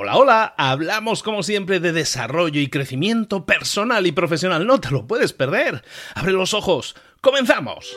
Hola, hola, hablamos como siempre de desarrollo y crecimiento personal y profesional. No te lo puedes perder. Abre los ojos. ¡Comenzamos!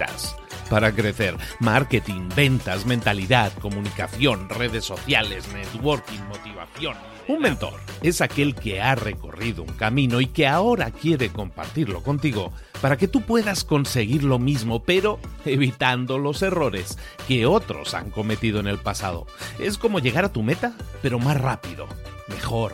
para crecer. Marketing, ventas, mentalidad, comunicación, redes sociales, networking, motivación. Un mentor es aquel que ha recorrido un camino y que ahora quiere compartirlo contigo para que tú puedas conseguir lo mismo, pero evitando los errores que otros han cometido en el pasado. Es como llegar a tu meta, pero más rápido, mejor.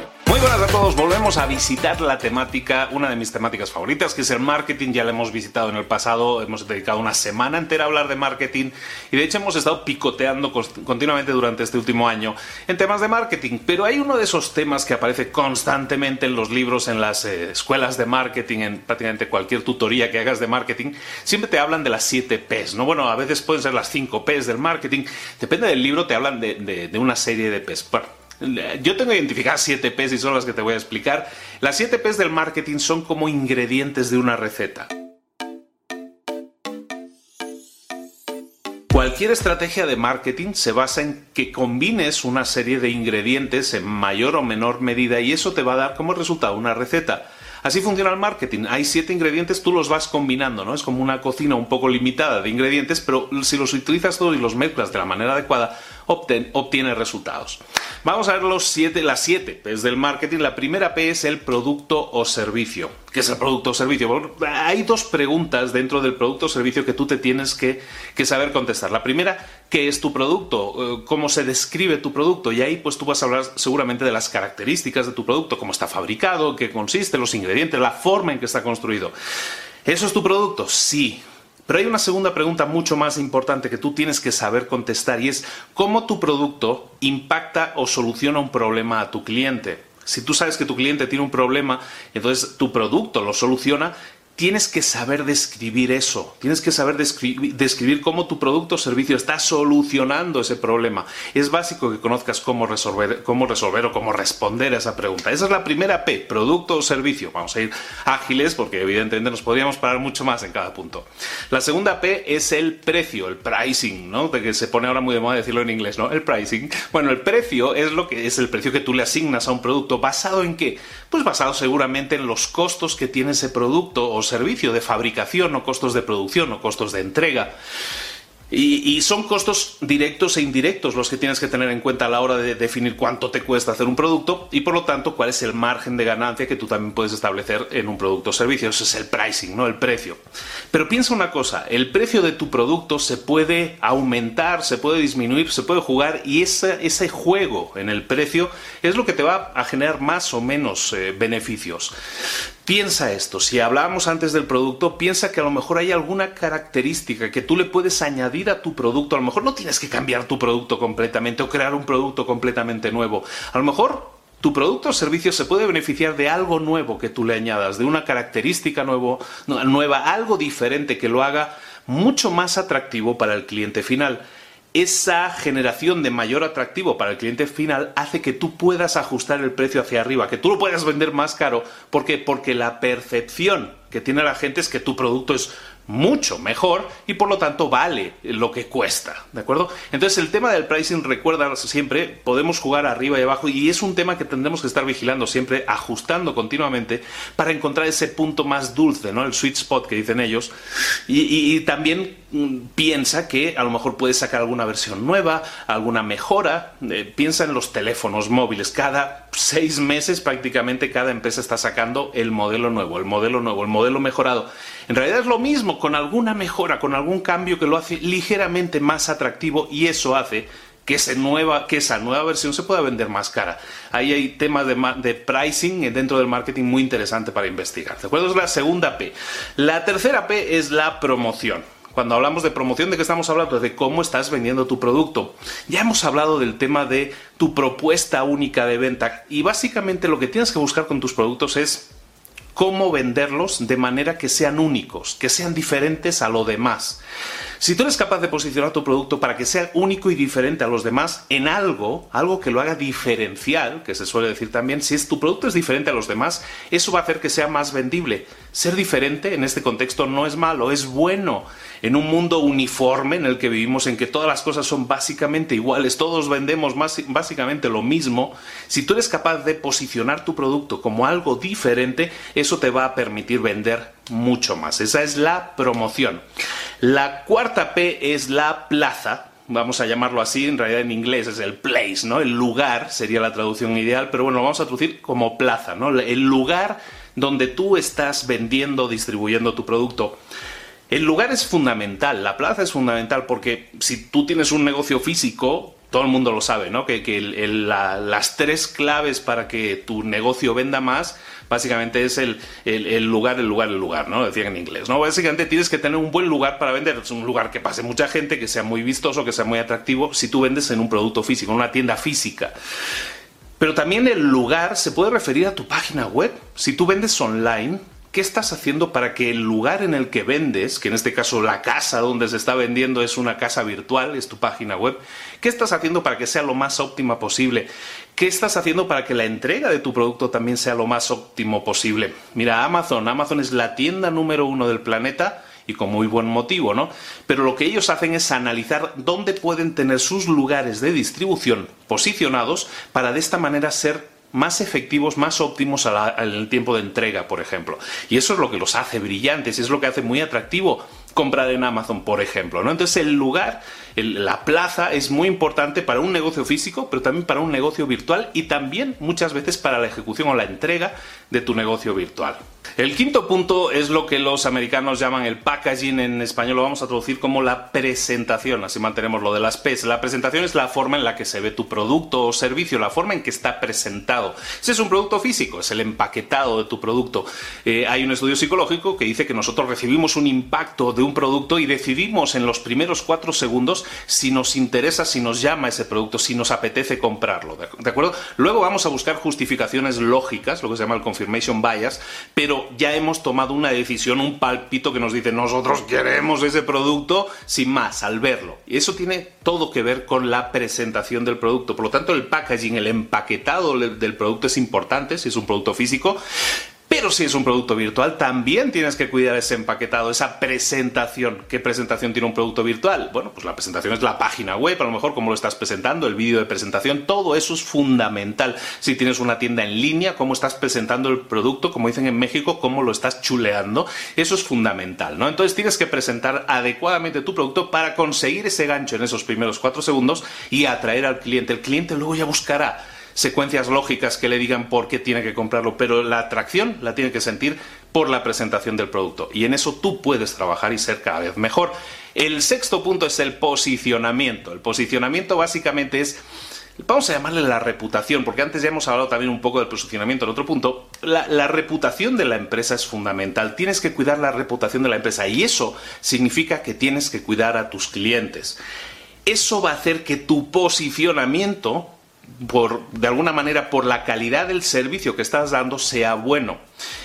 Buenas a todos, volvemos a visitar la temática, una de mis temáticas favoritas, que es el marketing, ya la hemos visitado en el pasado, hemos dedicado una semana entera a hablar de marketing y de hecho hemos estado picoteando continuamente durante este último año en temas de marketing, pero hay uno de esos temas que aparece constantemente en los libros, en las eh, escuelas de marketing, en prácticamente cualquier tutoría que hagas de marketing, siempre te hablan de las 7 Ps, ¿no? Bueno, a veces pueden ser las 5 Ps del marketing, depende del libro, te hablan de, de una serie de Ps. Bueno, yo tengo identificadas 7 P's y son las que te voy a explicar. Las 7 P's del marketing son como ingredientes de una receta. Cualquier estrategia de marketing se basa en que combines una serie de ingredientes en mayor o menor medida y eso te va a dar como resultado una receta. Así funciona el marketing. Hay siete ingredientes, tú los vas combinando, ¿no? Es como una cocina un poco limitada de ingredientes, pero si los utilizas todos y los mezclas de la manera adecuada, obtienes resultados. Vamos a ver los siete, las siete P's del marketing. La primera P es el producto o servicio. ¿Qué es el producto o servicio? hay dos preguntas dentro del producto o servicio que tú te tienes que, que saber contestar. La primera, ¿qué es tu producto? Eh, ¿Cómo se describe tu producto? Y ahí pues tú vas a hablar seguramente de las características de tu producto, cómo está fabricado, qué consiste, los ingredientes, la forma en que está construido. ¿Eso es tu producto? Sí. Pero hay una segunda pregunta mucho más importante que tú tienes que saber contestar y es cómo tu producto impacta o soluciona un problema a tu cliente. Si tú sabes que tu cliente tiene un problema, entonces tu producto lo soluciona, tienes que saber describir eso, tienes que saber describir, cómo tu producto o servicio está solucionando ese problema. Es básico que conozcas cómo resolver, cómo resolver o cómo responder a esa pregunta. Esa es la primera P, producto o servicio. Vamos a ir ágiles porque evidentemente nos podríamos parar mucho más en cada punto. La segunda P es el precio, el pricing, ¿no? De que se pone ahora muy de moda decirlo en inglés, ¿no? El pricing. Bueno, el precio es lo que es el precio que tú le asignas a un producto basado en qué? Pues basado seguramente en los costos que tiene ese producto o servicio de fabricación o costos de producción o costos de entrega. Y, son costos directos e indirectos los que tienes que tener en cuenta a la hora de definir cuánto te cuesta hacer un producto y por lo tanto cuál es el margen de ganancia que tú también puedes establecer en un producto o servicio. Ese es el pricing, ¿no? El precio. Pero piensa una cosa, el precio de tu producto se puede aumentar, se puede disminuir, se puede jugar y ese, ese juego en el precio es lo que te va a generar más o menos eh, beneficios. Piensa esto, si hablábamos antes del producto, piensa que a lo mejor hay alguna característica que tú le puedes añadir a tu producto. A lo mejor no tienes que cambiar tu producto completamente o crear un producto completamente nuevo. A lo mejor tu producto o servicio se puede beneficiar de algo nuevo que tú le añadas, de una característica nuevo, nueva, algo diferente que lo haga mucho más atractivo para el cliente final esa generación de mayor atractivo para el cliente final hace que tú puedas ajustar el precio hacia arriba, que tú lo puedas vender más caro. ¿Por qué? Porque la percepción que tiene la gente es que tu producto es mucho mejor y por lo tanto vale lo que cuesta, ¿de acuerdo? Entonces el tema del pricing, recuerda siempre, podemos jugar arriba y abajo y es un tema que tendremos que estar vigilando siempre, ajustando continuamente para encontrar ese punto más dulce, ¿no? El sweet spot que dicen ellos y, también mm, piensa que a lo mejor puedes sacar alguna versión nueva, alguna mejora, eh, piensa en los teléfonos móviles, cada seis meses prácticamente cada empresa está sacando el modelo nuevo, el modelo nuevo, el modelo mejorado. En realidad es lo mismo, con alguna mejora, con algún cambio que lo hace ligeramente más atractivo y eso hace que, nueva, que esa nueva versión se pueda vender más cara. Ahí hay temas de, de, pricing dentro del marketing muy interesante para investigar. ¿De acuerdo? Es la segunda P. La tercera P es la promoción. Cuando hablamos de promoción, ¿de qué estamos hablando? De cómo estás vendiendo tu producto. Ya hemos hablado del tema de tu propuesta única de venta y básicamente lo que tienes que buscar con tus productos es cómo venderlos de manera que sean únicos, que sean diferentes a lo demás. Si tú eres capaz de posicionar tu producto para que sea único y diferente a los demás en algo, algo que lo haga diferencial, que se suele decir también, si es, tu producto es diferente a los demás, eso va a hacer que sea más vendible. Ser diferente en este contexto no es malo, es bueno. En un mundo uniforme en el que vivimos, en que todas las cosas son básicamente iguales, todos vendemos más, básicamente lo mismo, si tú eres capaz de posicionar tu producto como algo diferente, eso te va a permitir vender mucho más. Esa es la promoción. La cuarta P es la plaza, vamos a llamarlo así, en realidad en inglés es el place, ¿no? El lugar sería la traducción ideal, pero bueno, lo vamos a traducir como plaza, ¿no? El lugar donde tú estás vendiendo, distribuyendo tu producto. El lugar es fundamental, la plaza es fundamental porque si tú tienes un negocio físico, todo el mundo lo sabe, ¿no? Que, las tres claves para que tu negocio venda más, básicamente es el, lugar, el lugar, el lugar, ¿no? Decían en inglés, ¿no? Básicamente tienes que tener un buen lugar para vender, es un lugar que pase mucha gente, que sea muy vistoso, que sea muy atractivo, si tú vendes en un producto físico, en una tienda física. Pero también el lugar se puede referir a tu página web. Si tú vendes online, ¿Qué estás haciendo para que el lugar en el que vendes, que en este caso la casa donde se está vendiendo es una casa virtual, es tu página web, ¿qué estás haciendo para que sea lo más óptima posible? ¿Qué estás haciendo para que la entrega de tu producto también sea lo más óptimo posible? Mira, Amazon, Amazon es la tienda número uno del planeta y con muy buen motivo, ¿no? Pero lo que ellos hacen es analizar dónde pueden tener sus lugares de distribución posicionados para de esta manera ser más efectivos, más óptimos el tiempo de entrega, por ejemplo. Y eso es lo que los hace brillantes, es lo que hace muy atractivo comprar en Amazon, por ejemplo. ¿no? Entonces el lugar, la plaza es muy importante para un negocio físico, pero también para un negocio virtual y también muchas veces para la ejecución o la entrega de tu negocio virtual. El quinto punto es lo que los americanos llaman el packaging, en español lo vamos a traducir como la presentación, así mantenemos lo de las P's. La presentación es la forma en la que se ve tu producto o servicio, la forma en que está presentado. Ese es un producto físico, es el empaquetado de tu producto. Eh, hay un estudio psicológico que dice que nosotros recibimos un impacto de un producto y decidimos en los primeros cuatro segundos si nos interesa, si nos llama ese producto, si nos apetece comprarlo. ¿De acuerdo? Luego vamos a buscar justificaciones lógicas, lo que se llama el confirmation bias, pero ya hemos tomado una decisión, un palpito que nos dice nosotros queremos ese producto sin más, al verlo. Y eso tiene todo que ver con la presentación del producto. Por lo tanto, el packaging, el empaquetado del producto es importante, si es un producto físico, pero si es un producto virtual, también tienes que cuidar ese empaquetado, esa presentación. ¿Qué presentación tiene un producto virtual? Bueno, pues la presentación es la página web, a lo mejor cómo lo estás presentando, el vídeo de presentación, todo eso es fundamental. Si tienes una tienda en línea, cómo estás presentando el producto, como dicen en México, cómo lo estás chuleando, eso es fundamental, ¿no? Entonces tienes que presentar adecuadamente tu producto para conseguir ese gancho en esos primeros cuatro segundos y atraer al cliente. El cliente luego ya buscará secuencias lógicas que le digan por qué tiene que comprarlo, pero la atracción la tiene que sentir por la presentación del producto. Y en eso tú puedes trabajar y ser cada vez mejor. El sexto punto es el posicionamiento. El posicionamiento básicamente es vamos a llamarle la reputación, porque antes ya hemos hablado también un poco del posicionamiento en otro punto, la, la, reputación de la empresa es fundamental, tienes que cuidar la reputación de la empresa y eso significa que tienes que cuidar a tus clientes. Eso va a hacer que tu posicionamiento por, de alguna manera, por la calidad del servicio que estás dando, sea bueno.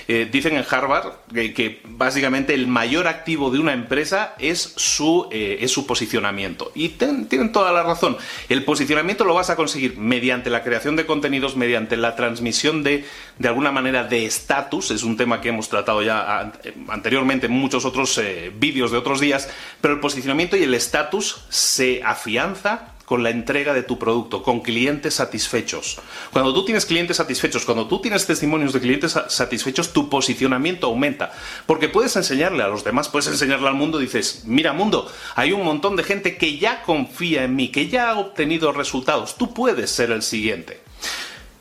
Eh, dicen en Harvard que, básicamente el mayor activo de una empresa es su, eh, es su posicionamiento. Y tienen toda la razón. El posicionamiento lo vas a conseguir mediante la creación de contenidos, mediante la transmisión de, de alguna manera, de estatus. Es un tema que hemos tratado ya anteriormente en muchos otros eh, vídeos de otros días. Pero el posicionamiento y el estatus se afianza con la entrega de tu producto, con clientes satisfechos. Cuando tú tienes clientes satisfechos, cuando tú tienes testimonios de clientes satisfechos, tu posicionamiento aumenta. Porque puedes enseñarle a los demás, puedes enseñarle al mundo, dices, mira mundo, hay un montón de gente que ya confía en mí, que ya ha obtenido resultados, tú puedes ser el siguiente.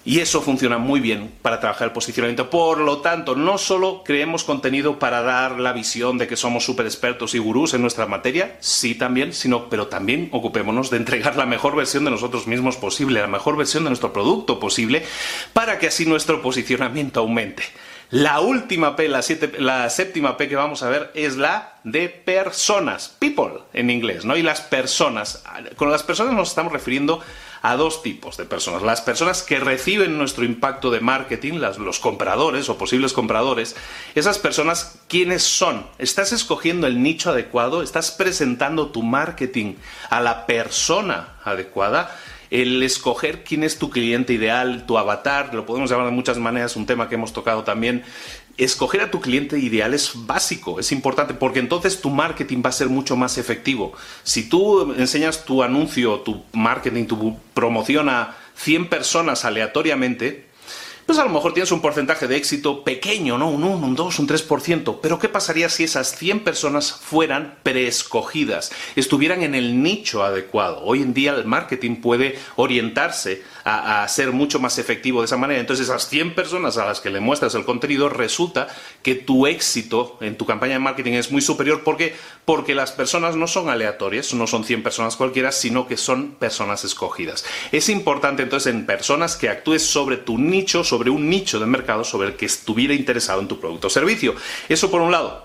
Y eso funciona muy bien para trabajar el posicionamiento. Por lo tanto, no solo creemos contenido para dar la visión de que somos súper expertos y gurús en nuestra materia, sí también, sino, pero también ocupémonos de entregar la mejor versión de nosotros mismos posible, la mejor versión de nuestro producto posible, para que así nuestro posicionamiento aumente. La última P, la, la, séptima P que vamos a ver es la de personas, people en inglés, ¿no? Y las personas, con las personas nos estamos refiriendo a dos tipos de personas. Las personas que reciben nuestro impacto de marketing, los compradores o posibles compradores, esas personas, ¿quiénes son? ¿Estás escogiendo el nicho adecuado? ¿Estás presentando tu marketing a la persona adecuada? el escoger quién es tu cliente ideal, tu avatar, lo podemos llamar de muchas maneras, un tema que hemos tocado también, escoger a tu cliente ideal es básico, es importante, porque entonces tu marketing va a ser mucho más efectivo. Si tú enseñas tu anuncio, tu marketing, tu promoción a 100 personas aleatoriamente, pues a lo mejor tienes un porcentaje de éxito pequeño, ¿no? Un 1, un 2, un 3%. Pero ¿qué pasaría si esas 100 personas fueran preescogidas, estuvieran en el nicho adecuado? Hoy en día el marketing puede orientarse a, ser mucho más efectivo de esa manera. Entonces esas 100 personas a las que le muestras el contenido, resulta que tu éxito en tu campaña de marketing es muy superior. ¿Por qué? Porque las personas no son aleatorias, no son 100 personas cualquiera, sino que son personas escogidas. Es importante entonces en personas que actúes sobre tu nicho, sobre un nicho de mercado sobre el que estuviera interesado en tu producto o servicio. Eso por un lado.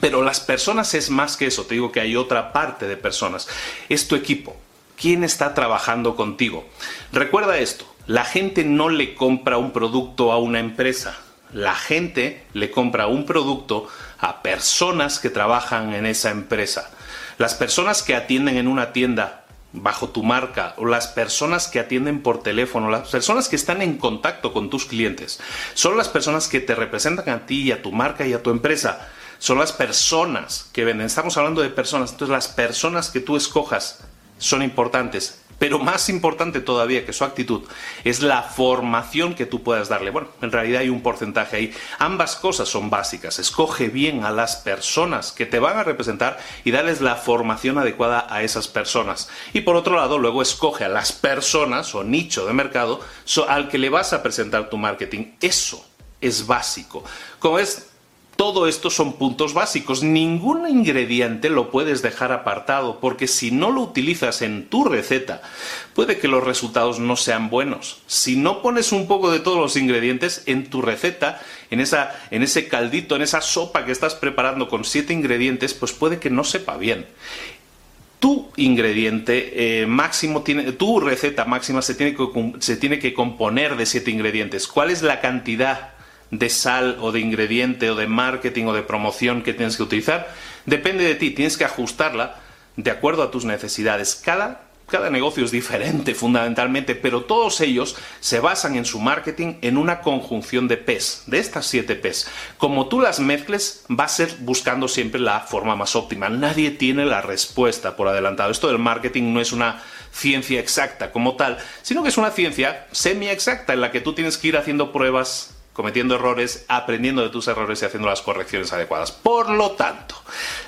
Pero las personas es más que eso. Te digo que hay otra parte de personas. Es tu equipo. ¿Quién está trabajando contigo? Recuerda esto. La gente no le compra un producto a una empresa. La gente le compra un producto a personas que trabajan en esa empresa. Las personas que atienden en una tienda bajo tu marca o las personas que atienden por teléfono, las personas que están en contacto con tus clientes, son las personas que te representan a ti y a tu marca y a tu empresa. Son las personas que venden. Estamos hablando de personas. Entonces las personas que tú escojas son importantes. Pero más importante todavía que su actitud es la formación que tú puedas darle. Bueno, en realidad hay un porcentaje ahí. Ambas cosas son básicas. Escoge bien a las personas que te van a representar y darles la formación adecuada a esas personas. Y por otro lado, luego escoge a las personas o nicho de mercado al que le vas a presentar tu marketing. Eso es básico. Como es todo esto son puntos básicos. Ningún ingrediente lo puedes dejar apartado porque si no lo utilizas en tu receta, puede que los resultados no sean buenos. Si no pones un poco de todos los ingredientes en tu receta, en, esa, en ese caldito, en esa sopa que estás preparando con siete ingredientes, pues puede que no sepa bien tu ingrediente eh, máximo tiene, tu receta máxima se tiene, que, se tiene que componer de siete ingredientes. ¿Cuál es la cantidad de sal o de ingrediente o de marketing o de promoción que tienes que utilizar, depende de ti, tienes que ajustarla de acuerdo a tus necesidades. Cada, cada negocio es diferente fundamentalmente, pero todos ellos se basan en su marketing en una conjunción de P's, de estas siete P's. Como tú las mezcles, va a ser buscando siempre la forma más óptima. Nadie tiene la respuesta por adelantado. Esto del marketing no es una ciencia exacta como tal, sino que es una ciencia semi exacta en la que tú tienes que ir haciendo pruebas cometiendo errores, aprendiendo de tus errores y haciendo las correcciones adecuadas. Por lo tanto,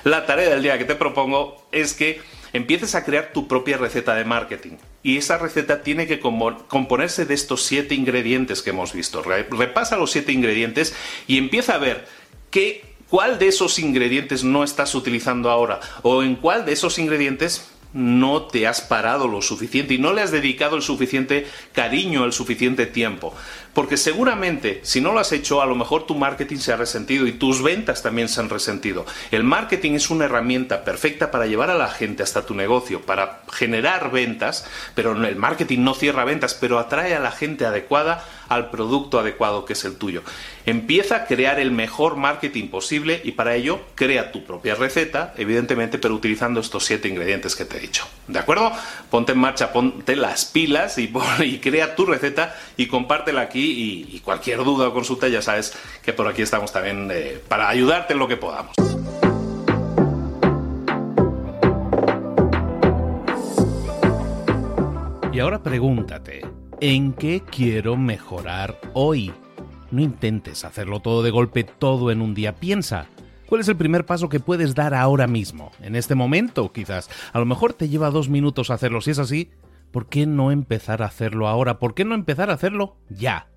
la tarea del día que te propongo es que empieces a crear tu propia receta de marketing. Y esa receta tiene que componerse de estos siete ingredientes que hemos visto. Repasa los siete ingredientes y empieza a ver qué, cuál de esos ingredientes no estás utilizando ahora o en cuál de esos ingredientes no te has parado lo suficiente y no le has dedicado el suficiente cariño, el suficiente tiempo. Porque seguramente, si no lo has hecho, a lo mejor tu marketing se ha resentido y tus ventas también se han resentido. El marketing es una herramienta perfecta para llevar a la gente hasta tu negocio, para generar ventas, pero el marketing no cierra ventas, pero atrae a la gente adecuada al producto adecuado que es el tuyo. Empieza a crear el mejor marketing posible y para ello crea tu propia receta, evidentemente, pero utilizando estos siete ingredientes que te he dicho. ¿De acuerdo? Ponte en marcha, ponte las pilas y, crea tu receta y compártela aquí y, cualquier duda o consulta ya sabes que por aquí estamos también eh, para ayudarte en lo que podamos. Y ahora pregúntate, ¿en qué quiero mejorar hoy? No intentes hacerlo todo de golpe, todo en un día. Piensa, ¿cuál es el primer paso que puedes dar ahora mismo? En este momento, quizás. A lo mejor te lleva dos minutos hacerlo. Si es así, ¿por qué no empezar a hacerlo ahora? ¿Por qué no empezar a hacerlo ya,